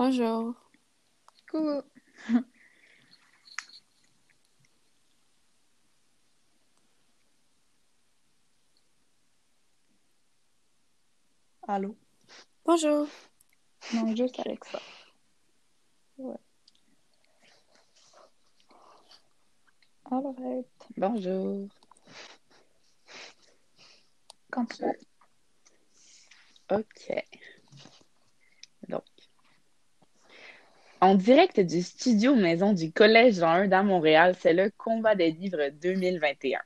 Bonjour. Coucou. Allô? Bonjour. Non, juste Alexa. Ouais. Alright. Bonjour. Quand tu veux. OK. Donc, en direct du studio maison du Collège Jean 1 dans Montréal, c'est le combat des livres 2021.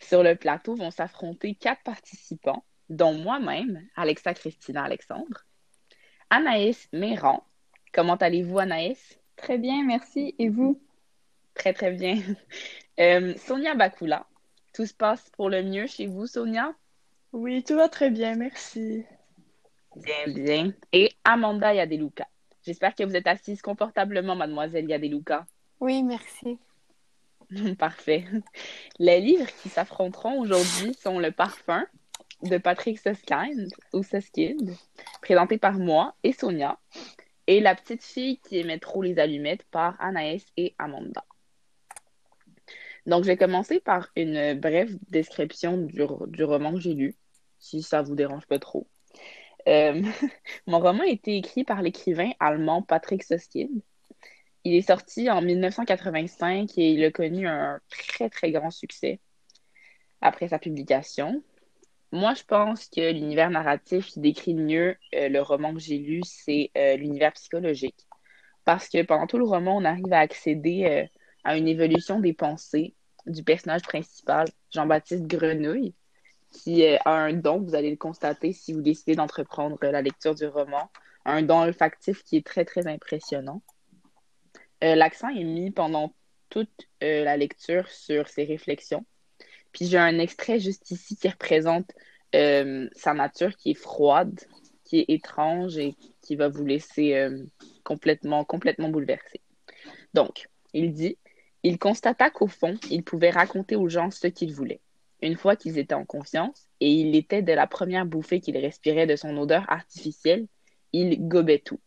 Sur le plateau vont s'affronter quatre participants, dont moi-même, Alexa Christina Alexandre, Anaïs Méran. Comment allez-vous, Anaïs? Très bien, merci. Et vous? Très, très bien. Euh, Sonia Bakula. Tout se passe pour le mieux chez vous, Sonia? Oui, tout va très bien, merci. Bien, bien. Et Amanda Yadeluka. J'espère que vous êtes assise confortablement, mademoiselle Yadeluka. Oui, merci. Parfait. Les livres qui s'affronteront aujourd'hui sont Le Parfum de Patrick Suskind ou Suskind, présenté par moi et Sonia, et La petite fille qui aimait trop les allumettes par Anaïs et Amanda. Donc, je vais commencer par une brève description du, du roman que j'ai lu, si ça vous dérange pas trop. Euh, mon roman a été écrit par l'écrivain allemand Patrick Suskind. Il est sorti en 1985 et il a connu un très, très grand succès après sa publication. Moi, je pense que l'univers narratif qui décrit mieux euh, le roman que j'ai lu, c'est euh, l'univers psychologique. Parce que pendant tout le roman, on arrive à accéder à une évolution des pensées du personnage principal, Jean-Baptiste Grenouille, qui a un don, vous allez le constater si vous décidez d'entreprendre la lecture du roman, un don olfactif qui est très, très impressionnant. L'accent est mis pendant toute la lecture sur ses réflexions. Puis j'ai un extrait juste ici qui représente euh, sa nature qui est froide, qui est étrange et qui va vous laisser euh, complètement, complètement bouleversé. Donc, il dit Il constata qu'au fond, il pouvait raconter aux gens ce qu'il voulait. Une fois qu'ils étaient en confiance, et il était de la première bouffée qu'il respirait de son odeur artificielle, il gobait tout.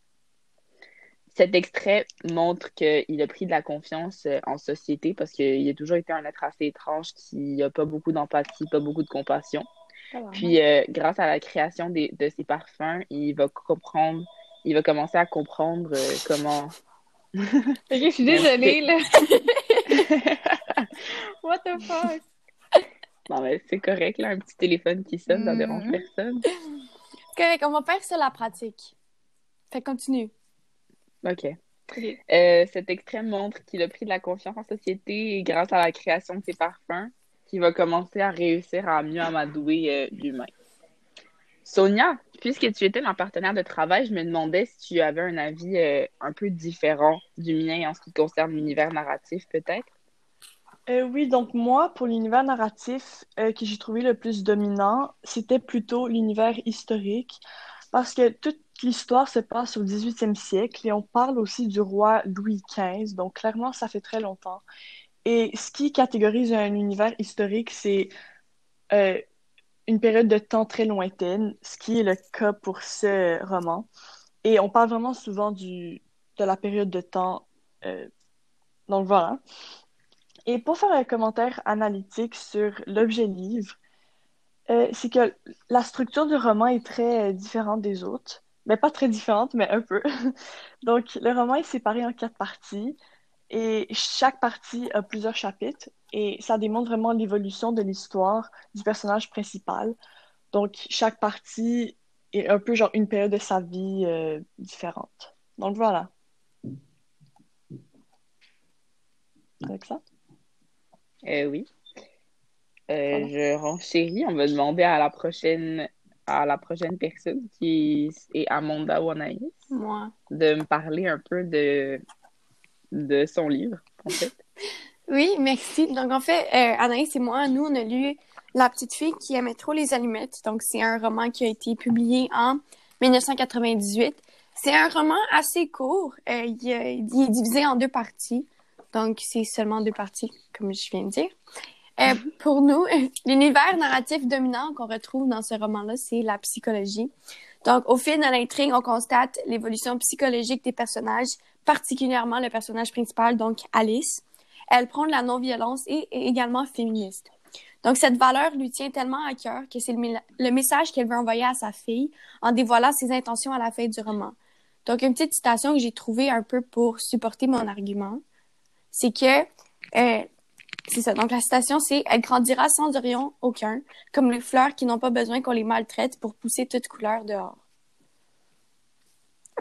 Cet extrait montre qu'il a pris de la confiance euh, en société parce qu'il a toujours été un être assez étrange qui n'a pas beaucoup d'empathie, pas beaucoup de compassion. Puis, euh, grâce à la création des, de ses parfums, il va comprendre, il va commencer à comprendre euh, comment. ok, je suis désolée, là. What the fuck? Non, mais c'est correct, là, un petit téléphone qui sonne, ça dérange personne. Correct, on va faire ça la pratique. Fait continue. OK. Euh, cet extrait montre qu'il a pris de la confiance en société et grâce à la création de ses parfums, qu'il va commencer à réussir à mieux amadouer euh, l'humain. Sonia, puisque tu étais ma partenaire de travail, je me demandais si tu avais un avis euh, un peu différent du mien en ce qui concerne l'univers narratif, peut-être. Euh, oui, donc moi, pour l'univers narratif que j'ai trouvé le plus dominant, c'était plutôt l'univers historique, parce que toute l'histoire se passe au 18e siècle et on parle aussi du roi Louis XV, donc clairement, ça fait très longtemps. Et ce qui catégorise un univers historique, c'est euh, une période de temps très lointaine, ce qui est le cas pour ce roman. Et on parle vraiment souvent du, de la période de temps. Euh, donc voilà. Et pour faire un commentaire analytique sur l'objet livre, euh, c'est que la structure du roman est très différente des autres. Mais pas très différente, mais un peu. Donc, le roman est séparé en quatre parties et chaque partie a plusieurs chapitres et ça démontre vraiment l'évolution de l'histoire du personnage principal. Donc, chaque partie est un peu genre une période de sa vie euh, différente. Donc, voilà. Avec ça? Euh, oui. Euh, je renchéris. On va demander à la prochaine à la prochaine personne qui est Amanda ou Anaïs. Moi. De me parler un peu de, de son livre, en fait. Oui, merci. Donc, en fait, euh, Anaïs et moi, nous, on a lu La petite fille qui aimait trop les allumettes. Donc, c'est un roman qui a été publié en 1998. C'est un roman assez court. Euh, il, est divisé en deux parties. Donc, c'est seulement deux parties, comme je viens de dire. Euh, pour nous, l'univers narratif dominant qu'on retrouve dans ce roman-là, c'est la psychologie. Donc, au fil de l'intrigue, on constate l'évolution psychologique des personnages, particulièrement le personnage principal, donc Alice. Elle prend de la non-violence et est également féministe. Donc, cette valeur lui tient tellement à cœur que c'est le, le message qu'elle veut envoyer à sa fille en dévoilant ses intentions à la fin du roman. Donc, une petite citation que j'ai trouvée un peu pour supporter mon argument, c'est que, euh, c'est ça. Donc, la citation, c'est « Elle grandira sans rayon aucun, comme les fleurs qui n'ont pas besoin qu'on les maltraite pour pousser toutes couleurs dehors. »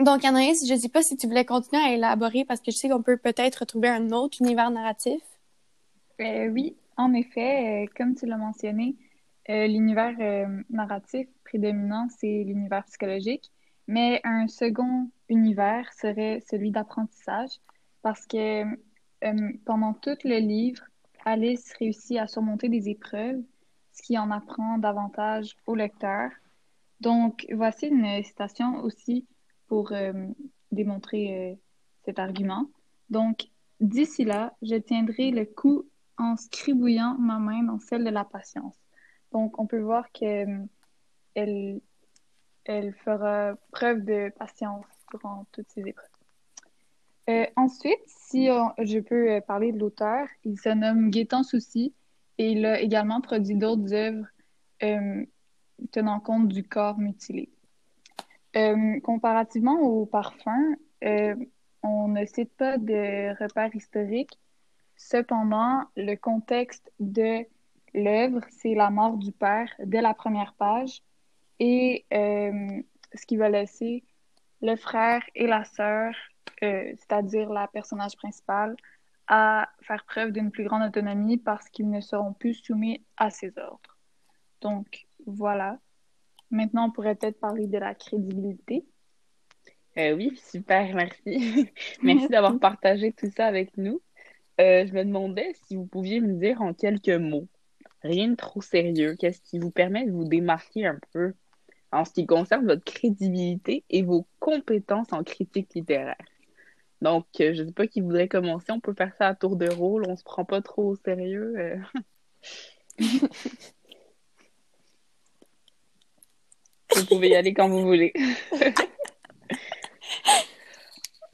Donc, Anaïs, je ne sais pas si tu voulais continuer à élaborer parce que je sais qu'on peut peut-être retrouver un autre univers narratif. Euh, oui, en effet, euh, comme tu l'as mentionné, l'univers narratif prédominant, c'est l'univers psychologique, mais un second univers serait celui d'apprentissage parce que euh, pendant tout le livre, Alice réussit à surmonter des épreuves, ce qui en apprend davantage au lecteur. Donc, voici une citation aussi pour euh, démontrer euh, cet argument. Donc, d'ici là, je tiendrai le coup en scribouillant ma main dans celle de la patience. Donc, on peut voir que euh, elle, elle fera preuve de patience durant toutes ces épreuves. Euh, ensuite, si je peux euh, parler de l'auteur, il se nomme Gaétan Soucy et il a également produit d'autres œuvres euh, tenant compte du corps mutilé. Comparativement au parfum, on ne cite pas de repères historiques. Cependant, le contexte de l'œuvre, c'est la mort du père dès la première page et ce qui va laisser le frère et la sœur, euh, c'est-à-dire la personnage principale, à faire preuve d'une plus grande autonomie parce qu'ils ne seront plus soumis à ses ordres. Donc, voilà. Maintenant, on pourrait peut-être parler de la crédibilité. Euh, oui, super, merci. Merci d'avoir partagé tout ça avec nous. Euh, je me demandais si vous pouviez me dire en quelques mots, rien de trop sérieux, qu'est-ce qui vous permet de vous démarquer un peu en ce qui concerne votre crédibilité et vos compétences en critique littéraire? Donc, euh, je ne sais pas qui voudrait commencer, on peut faire ça à tour de rôle, on se prend pas trop au sérieux. euh. Vous pouvez y aller quand vous voulez.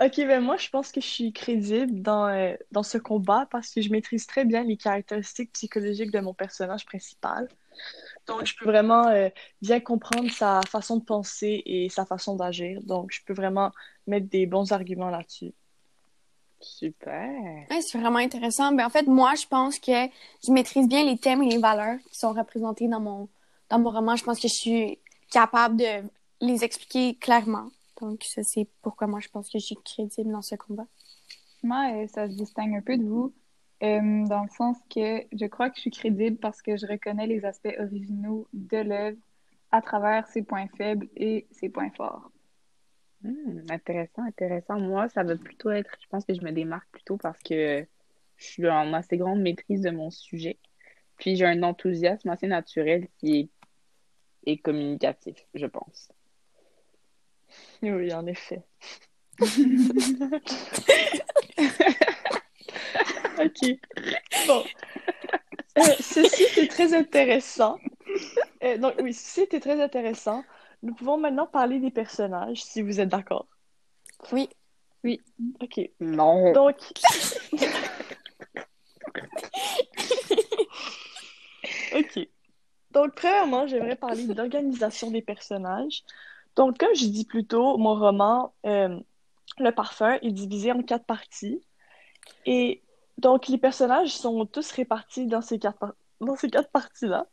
Ok, ben moi, je pense que je suis crédible dans, euh, dans ce combat parce que je maîtrise très bien les caractéristiques psychologiques de mon personnage principal. Donc, je peux vraiment euh, bien comprendre sa façon de penser et sa façon d'agir. Donc, je peux vraiment mettre des bons arguments là-dessus. Super. Ouais, c'est vraiment intéressant. Ben, en fait, moi, je pense que je maîtrise bien les thèmes et les valeurs qui sont représentés dans mon, dans mon roman. Je pense que je suis capable de les expliquer clairement. Donc, ça, c'est pourquoi moi, je pense que je suis crédible dans ce combat. Moi, euh, ça se distingue un peu de vous, euh, dans le sens que je crois que je suis crédible parce que je reconnais les aspects originaux de l'œuvre à travers ses points faibles et ses points forts. Hmm, intéressant, intéressant. Moi, ça va plutôt être, je pense que je me démarque plutôt parce que je suis en assez grande maîtrise de mon sujet. Puis j'ai un enthousiasme assez naturel qui est, est communicatif, je pense. Oui, en effet. Ok. Bon. Euh, ceci était très intéressant. Euh, donc, oui, ceci était très intéressant. Nous pouvons maintenant parler des personnages, si vous êtes d'accord. Oui. Ok. Non. Donc. ok. Donc, premièrement, j'aimerais parler de l'organisation des personnages. Donc, comme je dis plus tôt, mon roman, euh, Le Parfum, est divisé en quatre parties. Et donc, les personnages sont tous répartis dans ces quatre, quatre parties-là.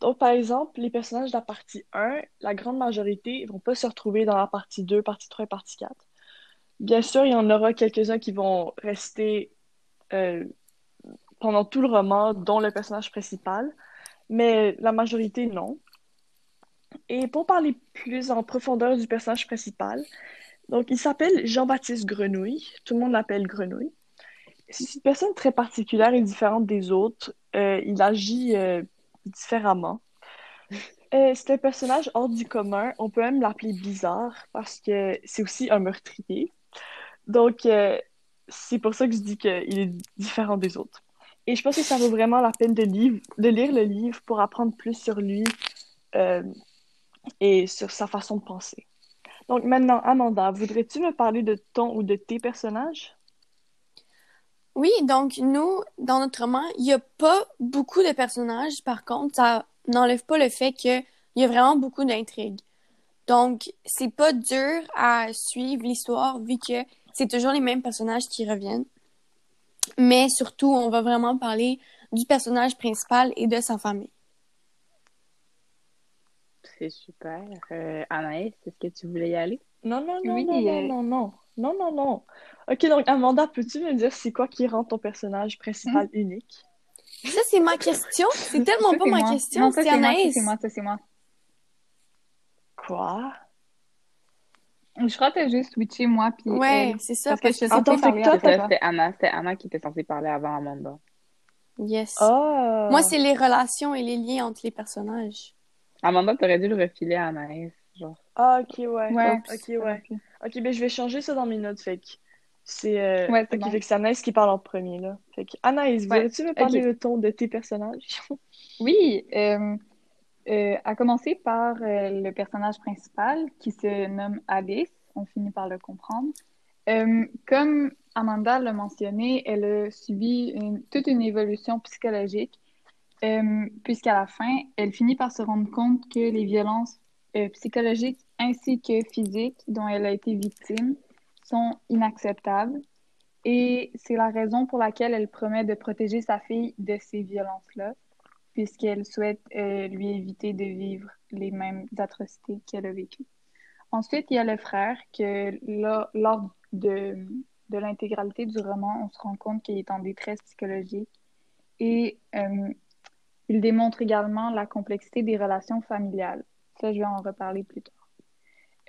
Donc, par exemple, les personnages de la partie 1, la grande majorité ne vont pas se retrouver dans la partie 2, partie 3 et partie 4. Bien sûr, il y en aura quelques-uns qui vont rester euh, pendant tout le roman, dont le personnage principal, mais la majorité, non. Et pour parler plus en profondeur du personnage principal, donc il s'appelle Jean-Baptiste Grenouille, tout le monde l'appelle Grenouille. C'est une personne très particulière et différente des autres. Euh, il agit euh, différemment. Euh, c'est un personnage hors du commun. On peut même l'appeler bizarre parce que c'est aussi un meurtrier. Donc, c'est pour ça que je dis qu'il est différent des autres. Et je pense que ça vaut vraiment la peine de, lire, le livre pour apprendre plus sur lui et sur sa façon de penser. Donc maintenant, Amanda, voudrais-tu me parler de ton ou de tes personnages? Oui, donc nous, dans notre roman, il n'y a pas beaucoup de personnages. Par contre, ça n'enlève pas le fait qu'il y a vraiment beaucoup d'intrigues. Donc, c'est pas dur à suivre l'histoire vu que c'est toujours les mêmes personnages qui reviennent. Mais surtout, on va vraiment parler du personnage principal et de sa famille. C'est super. Euh, Anaïs, est-ce que tu voulais y aller? Non, non, non, Oui, non, non, euh, non, non, non, non, non. Ok, donc Amanda, peux-tu me dire c'est quoi qui rend ton personnage principal unique? Ça, c'est ma question. C'est tellement Ça, pas ma moi. question, Non, ça, c'est c'est moi, ça, Anaïs. c'est moi, ça, c'est moi. Quoi? Je crois que t'as juste switché moi puis Ouais, elle. c'est ça. Parce que je parler que C'est toi. C'était Anna, c'était Anna qui était censée parler avant Amanda. Yes. Oh! Moi, c'est les relations et les liens entre les personnages. Amanda, t'aurais dû le refiler à Anaïs. Ah, ok, ouais. Ouais. Ok, ouais. Ok, ben je vais changer ça dans mes notes, fait que c'est... euh, Ouais, bon. fait que c'est Anaïs qui parle en premier, là. Fait que Anaïs, Ouais, voudrais-tu me parler de ton, de tes personnages? Oui, euh, euh, à commencer par euh, le personnage principal qui se nomme Alice, on finit par le comprendre. Comme Amanda l'a mentionné, elle a subi une- toute une évolution psychologique, puisqu'à la fin, elle finit par se rendre compte que les violences psychologiques ainsi que physiques dont elle a été victime sont inacceptables. Et c'est la raison pour laquelle elle promet de protéger sa fille de ces violences-là puisqu'elle souhaite euh, lui éviter de vivre les mêmes atrocités qu'elle a vécues. Ensuite, il y a le frère que lors de, de l'intégralité du roman, on se rend compte qu'il est en détresse psychologique et euh, il démontre également la complexité des relations familiales. Ça, je vais en reparler plus tard.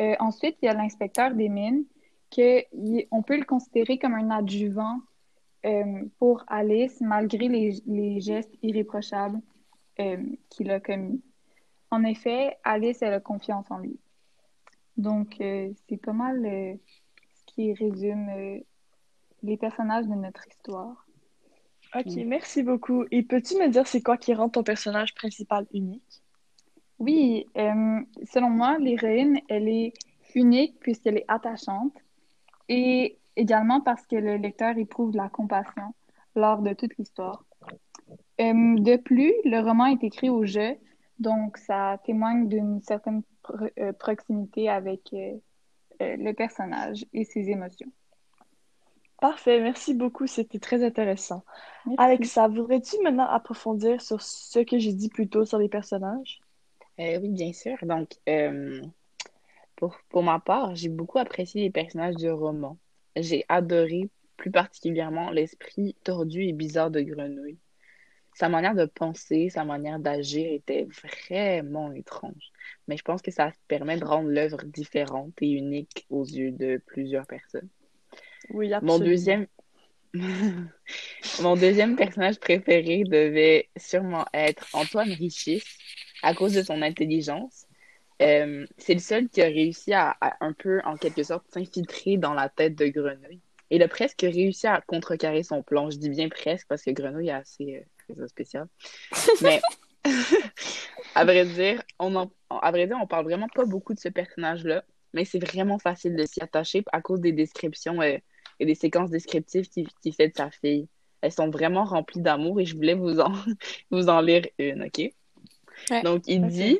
Euh, ensuite, il y a l'inspecteur des mines, que il- on peut le considérer comme un adjuvant euh, pour Alice, malgré les, gestes irréprochables euh, qu'il a commis. En effet, Alice, elle a confiance en lui. Donc, c'est pas mal ce qui résume les personnages de notre histoire. Ok, merci beaucoup. Et peux-tu me dire c'est quoi qui rend ton personnage principal unique? Oui, euh, selon moi, l'héroïne, elle est unique puisqu'elle est attachante et également parce que le lecteur éprouve de la compassion lors de toute l'histoire. Euh, de plus, le roman est écrit au jeu, donc ça témoigne d'une certaine pro- euh, proximité avec euh, le personnage et ses émotions. Parfait, merci beaucoup, c'était très intéressant. Merci. Alexa, voudrais-tu maintenant approfondir sur ce que j'ai dit plus tôt sur les personnages? Euh, oui, bien sûr. Donc, euh, pour, pour ma part, j'ai beaucoup apprécié les personnages du roman. J'ai adoré plus particulièrement l'esprit tordu et bizarre de Grenouille. Sa manière de penser, sa manière d'agir était vraiment étrange. Mais je pense que ça permet de rendre l'œuvre différente et unique aux yeux de plusieurs personnes. Oui, Mon absolument. deuxième... Mon deuxième personnage préféré devait sûrement être Antoine Richis, à cause de son intelligence. Euh, c'est le seul qui a réussi à, à un peu, en quelque sorte, s'infiltrer dans la tête de Grenouille. Il a presque réussi à contrecarrer son plan. Je dis bien presque parce que Grenouille est assez euh, spécial. Mais à vrai dire, on en, à vrai dire, on parle vraiment pas beaucoup de ce personnage-là, mais c'est vraiment facile de s'y attacher à cause des descriptions euh, et des séquences descriptives qu'il qu'il fait de sa fille. Elles sont vraiment remplies d'amour et je voulais vous en, vous en lire une, OK? Ouais. Donc, il dit,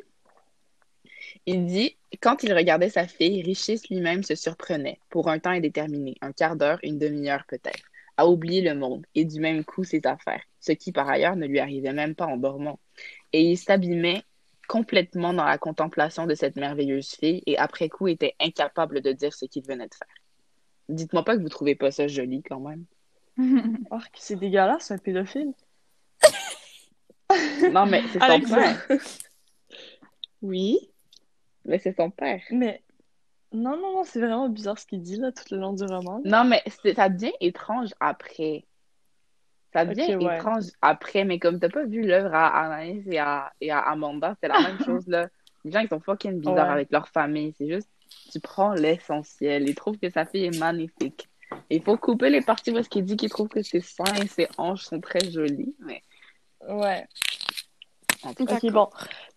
il dit, quand il regardait sa fille, Richis lui-même se surprenait, pour un temps indéterminé, un quart d'heure, une demi-heure peut-être, à oublier le monde et du même coup ses affaires, ce qui par ailleurs ne lui arrivait même pas en dormant. Et il s'abîmait complètement dans la contemplation de cette merveilleuse fille et après coup était incapable de dire ce qu'il venait de faire. Dites-moi pas que vous trouvez pas ça joli quand même. Oh, c'est dégueulasse, un pédophile. Non, mais c'est son père. Oui, Mais c'est son père. mais non, non, non, c'est vraiment bizarre ce qu'il dit là tout le long du roman. Non, mais ça devient étrange après. Ça devient ouais. étrange après, mais comme t'as pas vu l'œuvre à Anaïs et à, et à Amanda, c'est la même chose là. Les gens, ils sont fucking bizarres Ouais. avec leur famille. C'est juste, tu prends l'essentiel. Ils trouvent que sa fille est magnifique. Il faut couper les parties parce qu'il dit qu'il trouve que ses seins et ses hanches sont très jolies, mais Ouais. Ok, bon.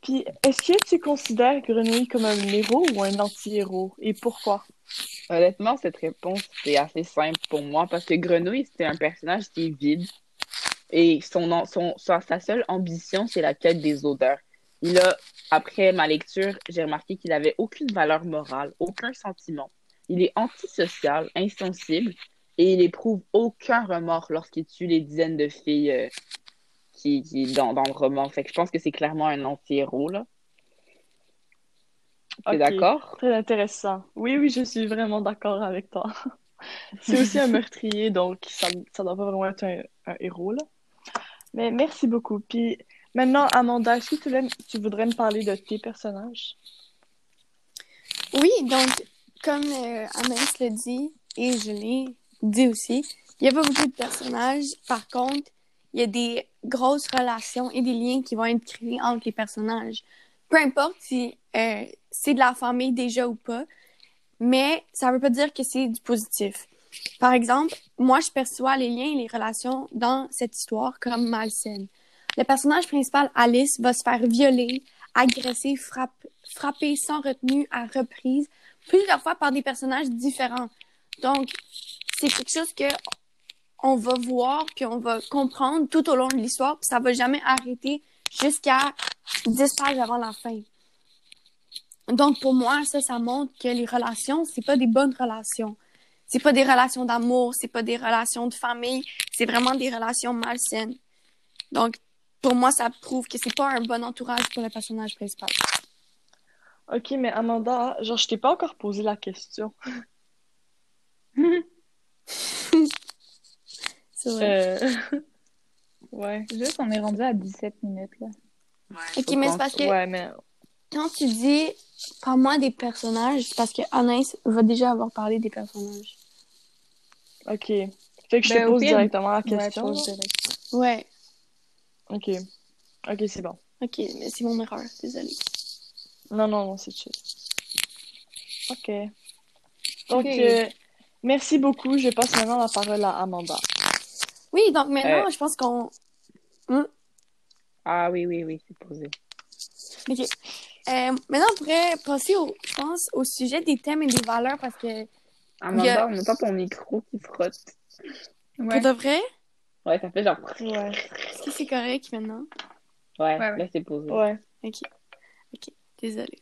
Puis, est-ce que tu considères Grenouille comme un héros ou un anti-héros? Et pourquoi? honnêtement, cette réponse, c'est assez simple pour moi parce que Grenouille, c'était un personnage qui est vide et son, son, sa, seule ambition, c'est la quête des odeurs. Il a, après ma lecture, j'ai remarqué qu'il avait aucune valeur morale, aucun sentiment. Il est antisocial, insensible et il éprouve aucun remords lorsqu'il tue les dizaines de filles euh, qui, qui dans, dans le roman. Fait que je pense que c'est clairement un anti-héros, là. T'es d'accord? Très intéressant. Oui, oui, je suis vraiment d'accord avec toi. C'est aussi un meurtrier, donc ça, ça doit pas vraiment être un, un héros, là. Mais merci beaucoup. Puis maintenant, Amanda, est-ce que tu, l'aimes- tu voudrais me parler de tes personnages? Oui, donc, comme euh, Anaïs le dit, et je l'ai dit aussi, il n'y a pas beaucoup de personnages. Par contre, il y a des grosses relations et des liens qui vont être créés entre les personnages. Peu importe si euh, c'est de la famille déjà ou pas, mais ça ne veut pas dire que c'est du positif. Par exemple, moi, je perçois les liens et les relations dans cette histoire comme malsaines. Le personnage principal, Alice, va se faire violer, agresser, frappe- frapper sans retenue à reprise plusieurs fois par des personnages différents. Donc, c'est quelque chose que on va voir puis on va comprendre tout au long de l'histoire puis ça va jamais arrêter jusqu'à 10 pages avant la fin. Donc, pour moi, ça, ça montre que les relations, c'est pas des bonnes relations. C'est pas des relations d'amour, c'est pas des relations de famille, c'est vraiment des relations malsaines. Donc, pour moi, ça prouve que c'est pas un bon entourage pour le personnage principal. Ok, mais Amanda, genre, je t'ai pas encore posé la question. C'est vrai. Euh... Ouais. Juste, on est rendu à 17 minutes, là. Ok, Faut mais c'est parce que Ouais, mais... quand tu dis par moi des personnages, c'est parce que Anaïs va déjà avoir parlé des personnages. Ok. Fait que je Ben, te au pose pire- directement la Ouais, question. pose direct. Ouais. Ok. Ok, c'est bon. Ok, mais c'est mon erreur, désolée. Non, non, non, c'est chill. Ok. Donc, Ok. euh, merci beaucoup. Je passe maintenant la parole à Amanda. Oui, donc maintenant, Euh. je pense qu'on. Ah oui, oui, oui, c'est posé. Ok. Euh, maintenant, on pourrait passer, au, je pense, au sujet des thèmes et des valeurs parce que. Amanda, a- on entend ton micro qui frotte. Pour Ouais. de vrai, Ouais, ça fait genre. Ouais. est-ce que c'est correct maintenant? Ouais, Ouais, ouais. là c'est posé. Ouais. Ok. Ok, désolée.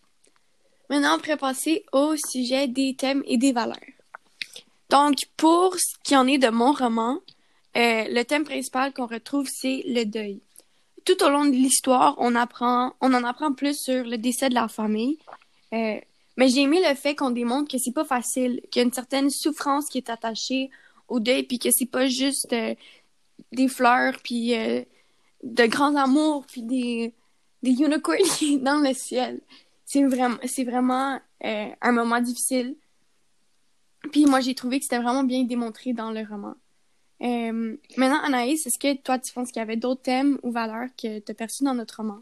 Maintenant, on pourrait passer au sujet des thèmes et des valeurs. Donc, pour ce qui en est de mon roman, euh, le thème principal qu'on retrouve, c'est le deuil. Tout au long de l'histoire, on en apprend plus sur le décès de la famille. Euh, mais j'ai aimé le fait qu'on démontre que c'est pas facile, qu'il y a une certaine souffrance qui est attachée au deuil, puis que c'est pas juste euh, des fleurs, puis de grands amours, puis des, des unicorns dans le ciel. C'est vraiment, c'est vraiment un moment difficile. Puis moi, j'ai trouvé que c'était vraiment bien démontré dans le roman. Euh, maintenant, Anaïs, est-ce que toi, tu penses qu'il y avait d'autres thèmes ou valeurs que tu as perçus dans notre roman?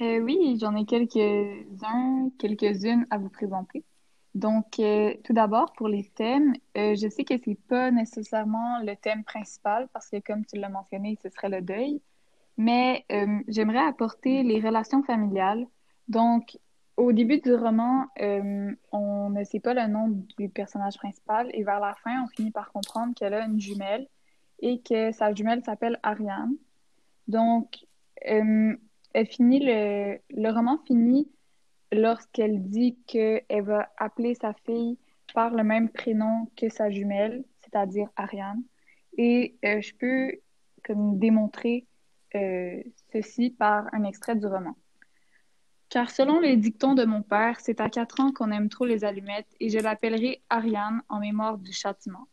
Euh, oui, j'en ai quelques-uns, quelques-unes à vous présenter. Donc, euh, tout d'abord, pour les thèmes, euh, je sais que c'est pas nécessairement le thème principal parce que, comme tu l'as mentionné, ce serait le deuil, mais j'aimerais apporter les relations familiales. Donc, au début du roman, euh, on ne sait pas le nom du personnage principal et vers la fin, on finit par comprendre qu'elle a une jumelle et que sa jumelle s'appelle Ariane. Donc, euh, elle le, roman finit lorsqu'elle dit qu'elle va appeler sa fille par le même prénom que sa jumelle, c'est-à-dire Ariane. Et euh, je peux démontrer ceci par un extrait du roman. Car selon les dictons de mon père, c'est à quatre ans qu'on aime trop les allumettes et je l'appellerai Ariane en mémoire du châtiment.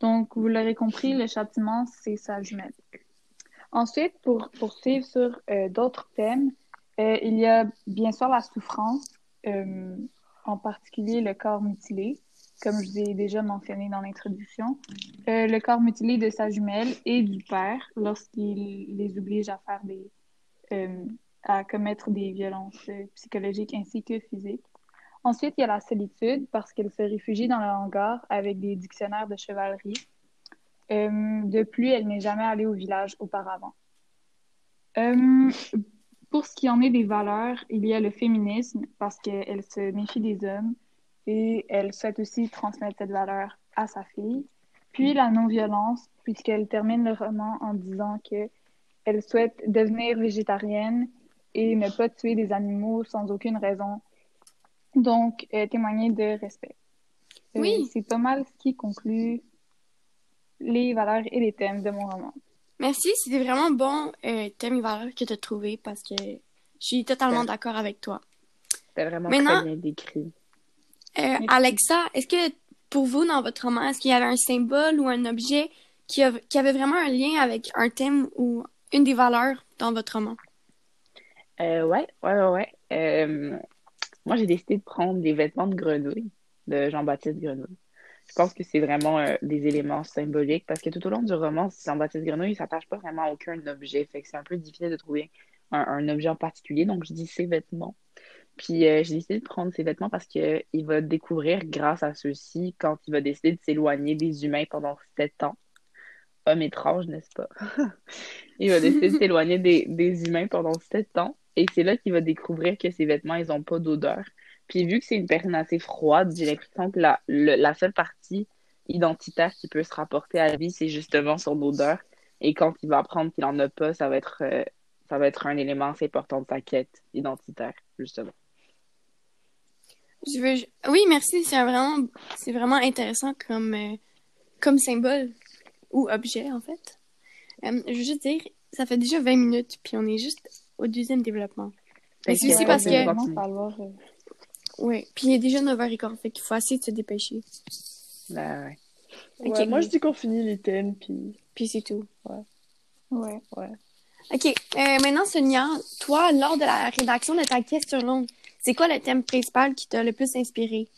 Donc, vous l'aurez compris, le châtiment, c'est sa jumelle. Ensuite, pour poursuivre sur euh, d'autres thèmes, euh, il y a bien sûr la souffrance, euh, en particulier le corps mutilé, comme je vous ai déjà mentionné dans l'introduction. Le corps mutilé de sa jumelle et du père lorsqu'il les oblige à faire des, à commettre des violences euh, psychologiques ainsi que physiques. Ensuite, il y a la solitude parce qu'elle se réfugie dans le hangar avec des dictionnaires de chevalerie. Euh, de plus, elle n'est jamais allée au village auparavant. Euh, pour ce qui en est des valeurs, il y a le féminisme parce qu'elle se méfie des hommes et elle souhaite aussi transmettre cette valeur à sa fille. Puis la non-violence, puisqu'elle termine le roman en disant que elle souhaite devenir végétarienne et ne pas tuer des animaux sans aucune raison. Donc, euh, témoigner de respect. Euh, Oui. C'est pas mal ce qui conclut les valeurs et les thèmes de mon roman. Merci, c'était vraiment bon euh, thème et valeur que tu as trouvé parce que je suis totalement Ouais. d'accord avec toi. C'était vraiment Maintenant- très bien décrit. Euh, Alexa, est-ce que pour vous, dans votre roman, est-ce qu'il y avait un symbole ou un objet qui, a- qui avait vraiment un lien avec un thème ou une des valeurs dans votre roman? Euh, ouais, ouais, ouais. Euh, moi, j'ai décidé de prendre des vêtements de grenouille, de Jean-Baptiste Grenouille. Je pense que c'est vraiment euh, des éléments symboliques parce que tout au long du roman, Jean-Baptiste Grenouille ne s'attache pas vraiment à aucun objet. Fait c'est un peu difficile de trouver un, objet en particulier. Donc, je dis ses vêtements. Puis, euh, j'ai décidé de prendre ses vêtements parce que il va découvrir grâce à ceux-ci quand il va décider de s'éloigner des humains pendant sept ans. Homme étrange, n'est-ce pas? il va décider de s'éloigner des, des humains pendant sept ans. Et c'est là qu'il va découvrir que ses vêtements, ils n'ont pas d'odeur. Puis vu que c'est une personne assez froide, j'ai l'impression que la, le- la seule partie identitaire qui peut se rapporter à la vie, c'est justement son odeur. Et quand il va apprendre qu'il en a pas, ça va être, euh, ça va être un élément assez important de sa quête identitaire, justement. Je veux... Oui, merci, c'est un vraiment, c'est vraiment intéressant comme, euh, comme symbole ou objet, en fait. Euh, je veux juste dire, ça fait déjà 20 minutes, puis on est juste au deuxième développement. Mais c'est aussi parce que- falloir, Oui, puis il est déjà 9h15, fait qu'il faut essayer de se dépêcher. Ben, ouais. Ouais, moi, je dis qu'on finit les thèmes, puis... Puis c'est tout. ouais. OK. Euh, maintenant, Sonia, toi, lors de la rédaction de ta question longue, c'est quoi le thème principal qui t'a le plus inspiré?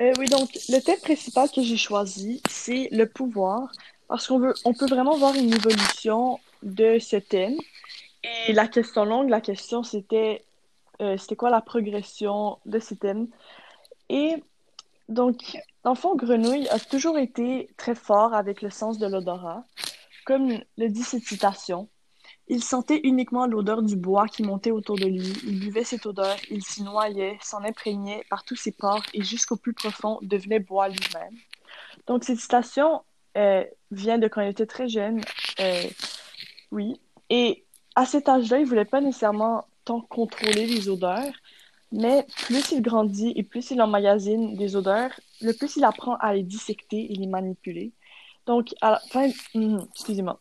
Euh, oui, donc le thème principal que j'ai choisi, c'est le pouvoir, parce qu'on veut, on peut vraiment voir une évolution de ce thème. Et la question longue, la question c'était, euh, c'était quoi la progression de ce thème? Et donc, dans le fond, Grenouille a toujours été très fort avec le sens de l'odorat. Comme le dit cette citation, il sentait uniquement l'odeur du bois qui montait autour de lui. Il buvait cette odeur, il s'y noyait, s'en imprégnait par tous ses pores et jusqu'au plus profond devenait bois lui-même. Donc cette citation euh, vient de quand il était très jeune, euh, oui. Et à cet âge-là, il voulait pas nécessairement tant contrôler les odeurs, mais plus il grandit et plus il emmagasine des odeurs, le plus il apprend à les dissecter et les manipuler. Donc à la fin, hum, excusez-moi.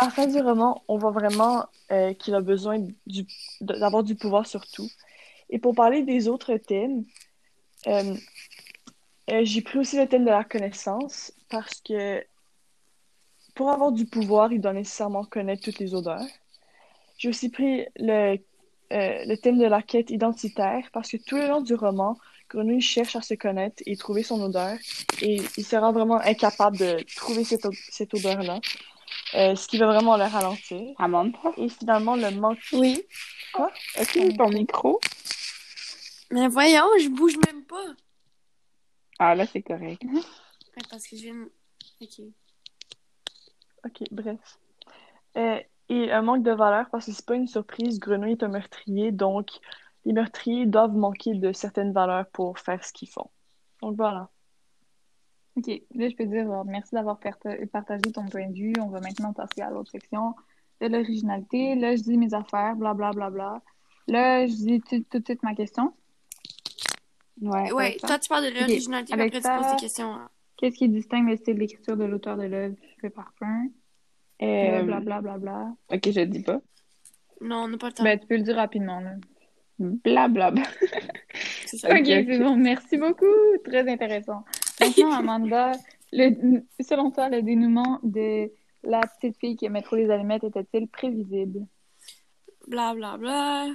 À la fin du roman, on voit vraiment euh, qu'il a besoin d'avoir du pouvoir sur tout. Et pour parler des autres thèmes, j'ai pris aussi le thème de la connaissance parce que pour avoir du pouvoir, il doit nécessairement connaître toutes les odeurs. J'ai aussi pris le, euh, le thème de la quête identitaire parce que tout le long du roman, Grenouille cherche à se connaître et trouver son odeur et il se rend vraiment incapable de trouver cette, cette odeur-là, euh, ce qui va vraiment le ralentir. Amanda, Et finalement, le manque... Oui. Quoi? as-tu ton micro? Mais voyons, je bouge même pas. Ah, là, c'est correct. Ouais, parce que je viens... OK. Ok, bref. Euh, et un manque de valeur parce que c'est pas une surprise, Grenouille est un meurtrier, donc les meurtriers doivent manquer de certaines valeurs pour faire ce qu'ils font. Donc voilà. OK. Là, je peux dire euh, merci d'avoir parta- partagé ton point de vue. On va maintenant passer à l'autre section de l'originalité. Là, je dis mes affaires, bla bla bla bla. Là, je dis tout, tout de suite ma question. Ouais. Ouais, toi, tu parles de l'originalité, Avec après, tu poses des questions. hein. Qu'est-ce qui distingue le style d'écriture de l'auteur de l'œuvre Le parfum, Euh, bla bla bla bla. Ok, je dis pas. Non, on n'a pas le temps. Ben, tu peux le dire rapidement, là. Blablabla. c'est ça. Ok, c'est bon. Merci beaucoup. Très intéressant. Maintenant, Amanda, le, selon toi, le dénouement de la petite fille qui aimait trop les allumettes était-il prévisible? Bla, bla, bla.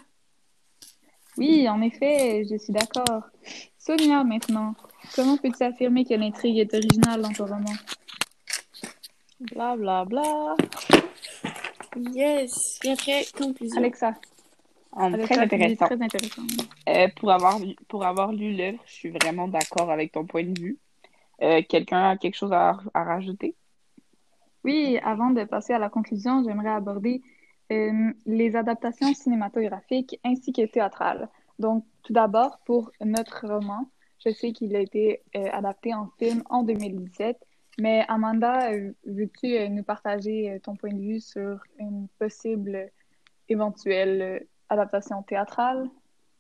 Oui, en effet, je suis d'accord. Sonia, maintenant, comment peux-tu affirmer que l'intrigue est originale dans ton roman? Bla bla bla. Yes. Et après, conclusion. Alexa. Avec très intéressant. Très intéressant. Euh, pour avoir, pour avoir lu l'œuvre, je suis vraiment d'accord avec ton point de vue. Euh, quelqu'un a quelque chose à, à rajouter? Oui, avant de passer à la conclusion, j'aimerais aborder euh, les adaptations cinématographiques ainsi que théâtrales. Donc, tout d'abord, pour notre roman, je sais qu'il a été euh, adapté en film en 2017, mais Amanda, euh, veux-tu euh, nous partager ton point de vue sur une possible éventuelle adaptation théâtrale.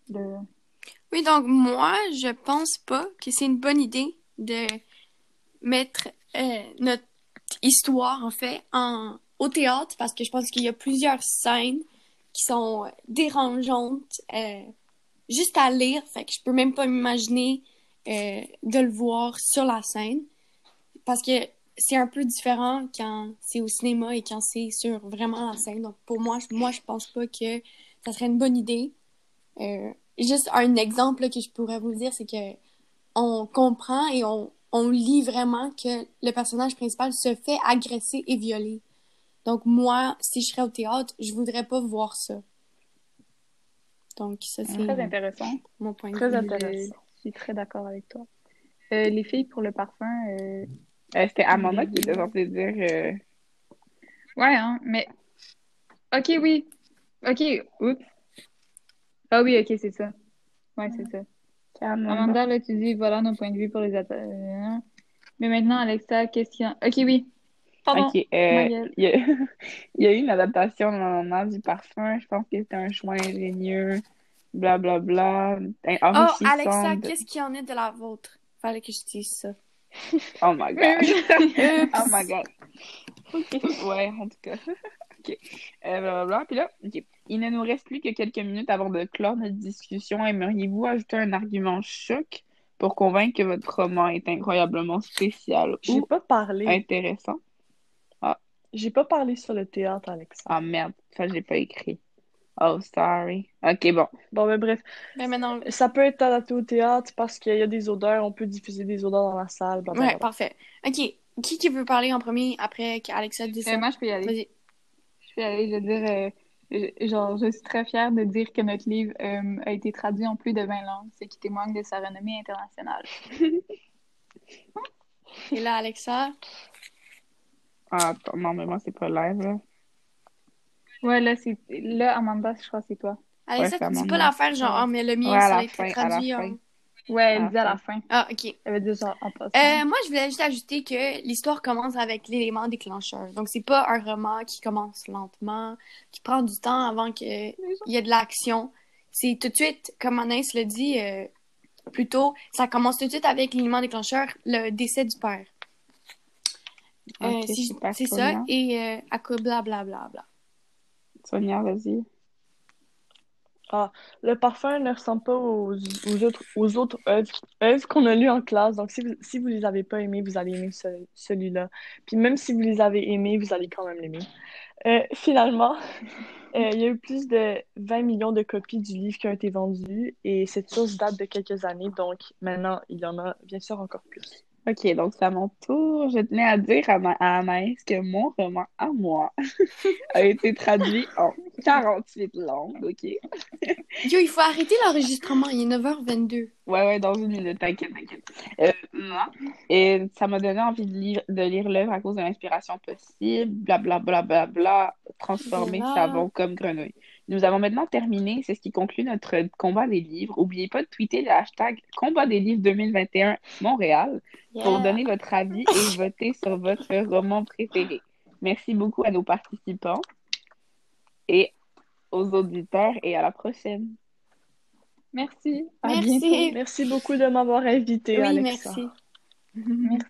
Oui, donc moi, je pense pas que c'est une bonne idée de mettre notre histoire, en fait, au théâtre, parce que je pense qu'il y a plusieurs scènes qui sont dérangeantes juste à lire, fait que je peux même pas m'imaginer euh, de le voir sur la scène, parce que c'est un peu différent quand c'est au cinéma et quand c'est sur vraiment la scène. Donc pour moi, je, moi je pense pas que ça serait une bonne idée. Euh, juste un exemple que je pourrais vous dire, c'est que on comprend et on, on lit vraiment que le personnage principal se fait agresser et violer. Donc moi, si je serais au théâtre, je voudrais pas voir ça. Donc ça c'est Très intéressant. mon point de Très vue. intéressant. Je suis très d'accord avec toi. Euh, les filles, pour le parfum, euh, Euh, C'était Amanda qui était censée dire... Ouais, hein, mais. Ok, oui. Ok, oups. Ah oui, ok, c'est ça. Ouais, c'est ça. Amanda. Amanda, là, tu dis, voilà nos points de vue pour les attaques. Mais maintenant, Alexa, qu'est-ce qu'il y a? Ok, oui. Pardon? Ok, euh, il y a, il y a eu une adaptation normalement du parfum. Je pense que c'était un choix ingénieux, blablabla, Oh, enrichissant. Alexa, de- qu'est-ce qu'il y en est de la vôtre? Fallait que je dise ça. Oh my god. Oh my god. Ouais, en tout cas. ok. Euh, blablabla. Puis là. Il ne nous reste plus que quelques minutes avant de clore notre discussion. Aimeriez-vous ajouter un argument choc pour convaincre que votre roman est incroyablement spécial J'ai ou pas parlé. intéressant? J'ai pas parlé sur le théâtre, Alexa. Ah merde, ça j'ai pas écrit. Oh, sorry. Ok, bon. Bon, mais bref, Ben maintenant, ça peut être adapté au théâtre parce qu'il y a des odeurs, on peut diffuser des odeurs dans la salle, blablabla. ouais, parfait. Ok, qui qui veut parler en premier après qu'Alexa dise Euh, ça? moi, je peux y aller. Vas-y. Je peux y aller. Je veux dire, euh, je- genre, je suis très fière de dire que notre livre euh, a été traduit en plus de 20 langues, ce qui témoigne de sa renommée internationale. Et là, Alexa? Ah, attends, non, mais moi, c'est pas live, là. Ouais, là, c'est là, Amanda, je crois que c'est toi. Alexa, c'est tu dis Amanda. pas l'affaire genre, Ouais. ah, mais le mien, Ouais, ça a été traduit fin. en. Ouais, elle Ah, dit à la ouais. fin. Ah, ok. Elle veut dire genre en passant. Euh, moi, je voulais juste ajouter que l'histoire commence avec l'élément déclencheur. Donc, c'est pas un roman qui commence lentement, qui prend du temps avant qu'il y ait de l'action. C'est tout de suite, comme Anaïs le dit euh, plus tôt, ça commence tout de suite avec l'élément déclencheur, le décès du père. Euh, si c'est ça, et euh, à quoi blablabla. Bla, Sonia, vas-y. Le parfum ne ressemble pas aux, aux autres, aux autres œuvres, œuvres qu'on a lues en classe. Donc, si vous, si vous les avez pas aimées, vous allez aimer ce- celui-là. Puis même si vous les avez aimés, vous allez quand même l'aimer. Euh, finalement, euh, il y a eu plus de 20 millions de copies du livre qui ont été vendues et cette source date de quelques années. Donc, maintenant, il y en a bien sûr encore plus. Ok, donc c'est à mon tour. Je tenais à dire à, ma, à Anaïs que mon roman à moi a été traduit en 48 langues, ok? Yo, il faut arrêter l'enregistrement, il est 9h22. Ouais, ouais, dans une minute, t'inquiète, t'inquiète. Euh, et ça m'a donné envie de lire, de lire l'œuvre à cause de l'inspiration possible, blablabla, bla, bla, bla, transformer Voilà. savon comme grenouille. Nous avons maintenant terminé, c'est ce qui conclut notre combat des livres. N'oubliez pas de tweeter le hashtag combat des livres 2021 Montréal pour donner votre avis et voter sur votre roman préféré. Merci beaucoup à nos participants et aux auditeurs et à la prochaine. Merci. À Merci. bientôt. Merci beaucoup de m'avoir invité, Oui, Alexa. merci. Merci.